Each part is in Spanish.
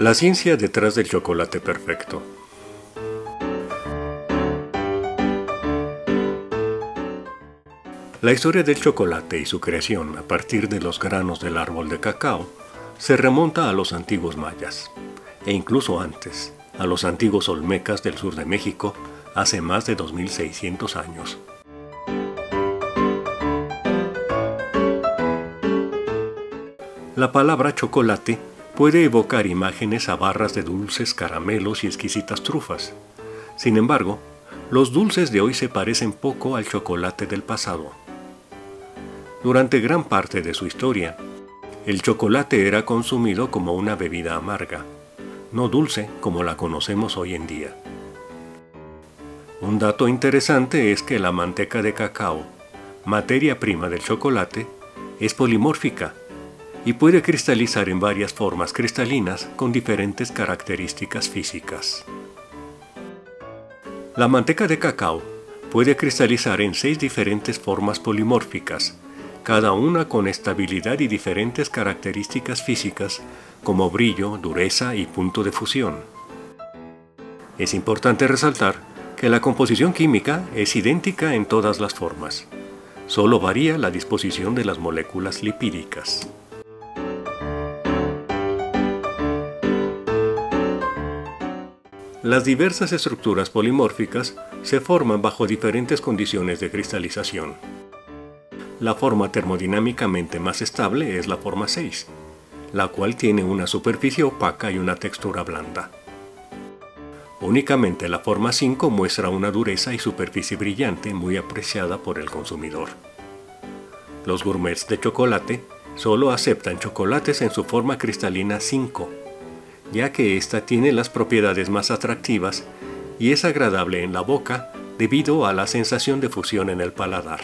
La ciencia detrás del chocolate perfecto. La historia del chocolate y su creación a partir de los granos del árbol de cacao se remonta a los antiguos mayas, e incluso antes, a los antiguos olmecas del sur de México, hace más de 2600 años. La palabra chocolate puede evocar imágenes a barras de dulces, caramelos y exquisitas trufas. Sin embargo, los dulces de hoy se parecen poco al chocolate del pasado. Durante gran parte de su historia, el chocolate era consumido como una bebida amarga, no dulce como la conocemos hoy en día. Un dato interesante es que la manteca de cacao, materia prima del chocolate, es polimórfica y puede cristalizar en varias formas cristalinas con diferentes características físicas. La manteca de cacao puede cristalizar en seis diferentes formas polimórficas, cada una con estabilidad y diferentes características físicas como brillo, dureza y punto de fusión. Es importante resaltar que la composición química es idéntica en todas las formas, solo varía la disposición de las moléculas lipídicas. Las diversas estructuras polimórficas se forman bajo diferentes condiciones de cristalización. La forma termodinámicamente más estable es la forma 6, la cual tiene una superficie opaca y una textura blanda. Únicamente la forma 5 muestra una dureza y superficie brillante muy apreciada por el consumidor. Los gourmets de chocolate solo aceptan chocolates en su forma cristalina 5, ya que ésta tiene las propiedades más atractivas y es agradable en la boca debido a la sensación de fusión en el paladar.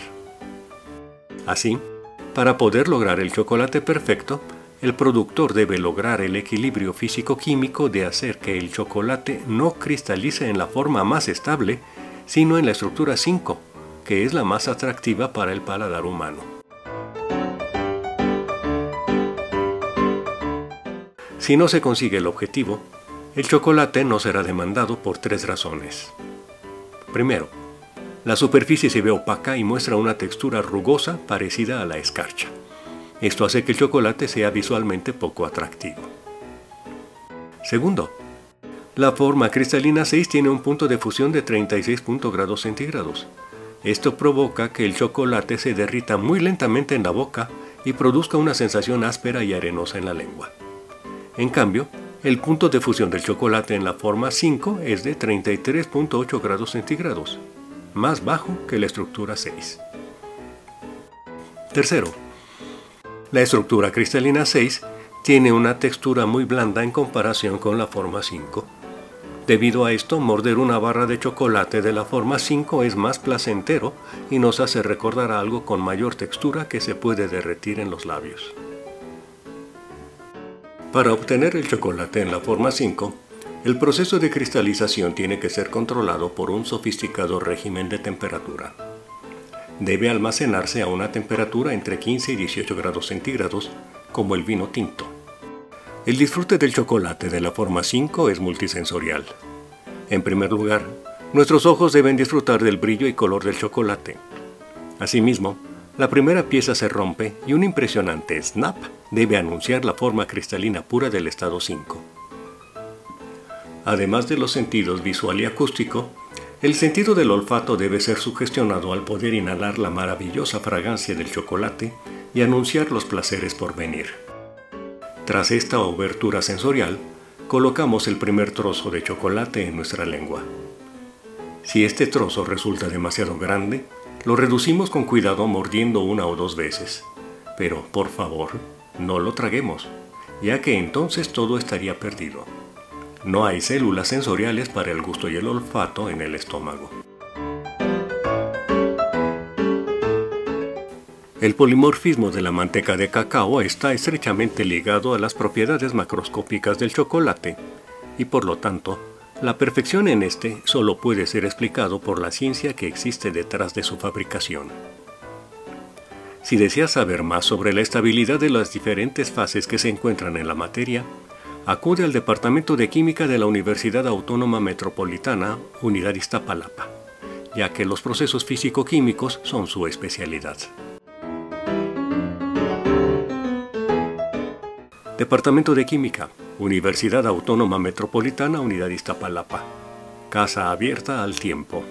Así, para poder lograr el chocolate perfecto, el productor debe lograr el equilibrio físico-químico de hacer que el chocolate no cristalice en la forma más estable, sino en la estructura 5, que es la más atractiva para el paladar humano. Si no se consigue el objetivo, el chocolate no será demandado por tres razones. Primero, la superficie se ve opaca y muestra una textura rugosa parecida a la escarcha. Esto hace que el chocolate sea visualmente poco atractivo. Segundo, la forma cristalina 6 tiene un punto de fusión de 36 grados centígrados. Esto provoca que el chocolate se derrita muy lentamente en la boca y produzca una sensación áspera y arenosa en la lengua. En cambio, el punto de fusión del chocolate en la forma 5 es de 33.8 grados centígrados, más bajo que la estructura 6. Tercero, la estructura cristalina 6 tiene una textura muy blanda en comparación con la forma 5. Debido a esto, morder una barra de chocolate de la forma 5 es más placentero y nos hace recordar algo con mayor textura que se puede derretir en los labios. Para obtener el chocolate en la forma 5, el proceso de cristalización tiene que ser controlado por un sofisticado régimen de temperatura. Debe almacenarse a una temperatura entre 15 y 18 grados centígrados, como el vino tinto. El disfrute del chocolate de la forma 5 es multisensorial. En primer lugar, nuestros ojos deben disfrutar del brillo y color del chocolate. Asimismo, la primera pieza se rompe y un impresionante snap debe anunciar la forma cristalina pura del estado 5. Además de los sentidos visual y acústico, el sentido del olfato debe ser sugestionado al poder inhalar la maravillosa fragancia del chocolate y anunciar los placeres por venir. Tras esta obertura sensorial, colocamos el primer trozo de chocolate en nuestra lengua. Si este trozo resulta demasiado grande, lo reducimos con cuidado mordiendo una o dos veces. Pero, por favor, no lo traguemos, ya que entonces todo estaría perdido. No hay células sensoriales para el gusto y el olfato en el estómago. El polimorfismo de la manteca de cacao está estrechamente ligado a las propiedades macroscópicas del chocolate y por lo tanto, la perfección en este solo puede ser explicado por la ciencia que existe detrás de su fabricación. Si deseas saber más sobre la estabilidad de las diferentes fases que se encuentran en la materia, acude al Departamento de Química de la Universidad Autónoma Metropolitana, Unidad Iztapalapa, ya que los procesos físico-químicos son su especialidad. Departamento de Química, Universidad Autónoma Metropolitana, Unidad Iztapalapa. Casa abierta al tiempo.